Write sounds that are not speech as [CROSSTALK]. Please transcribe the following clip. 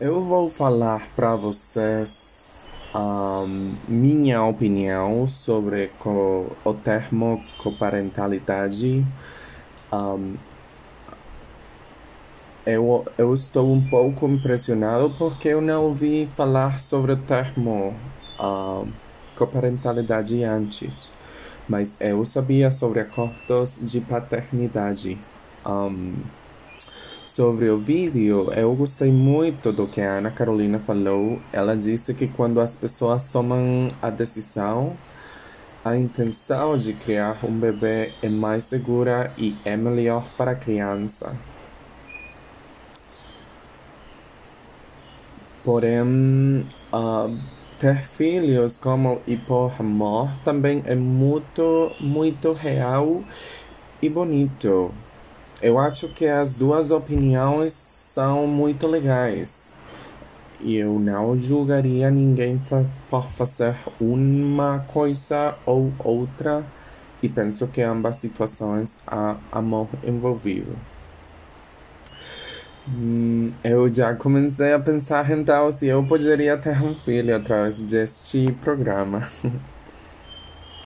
Eu vou falar para vocês um, minha opinião sobre co, o termo coparentalidade. Um, eu, eu estou um pouco impressionado porque eu não ouvi falar sobre o termo um, coparentalidade antes, mas eu sabia sobre acordos de paternidade. Um, Sobre o vídeo, eu gostei muito do que a Ana Carolina falou. Ela disse que quando as pessoas tomam a decisão, a intenção de criar um bebê é mais segura e é melhor para a criança. Porém, uh, ter filhos como e por amor também é muito, muito real e bonito. Eu acho que as duas opiniões são muito legais. E eu não julgaria ninguém por fazer uma coisa ou outra. E penso que ambas situações há amor envolvido. Hum, eu já comecei a pensar então se eu poderia ter um filho através deste programa. [LAUGHS]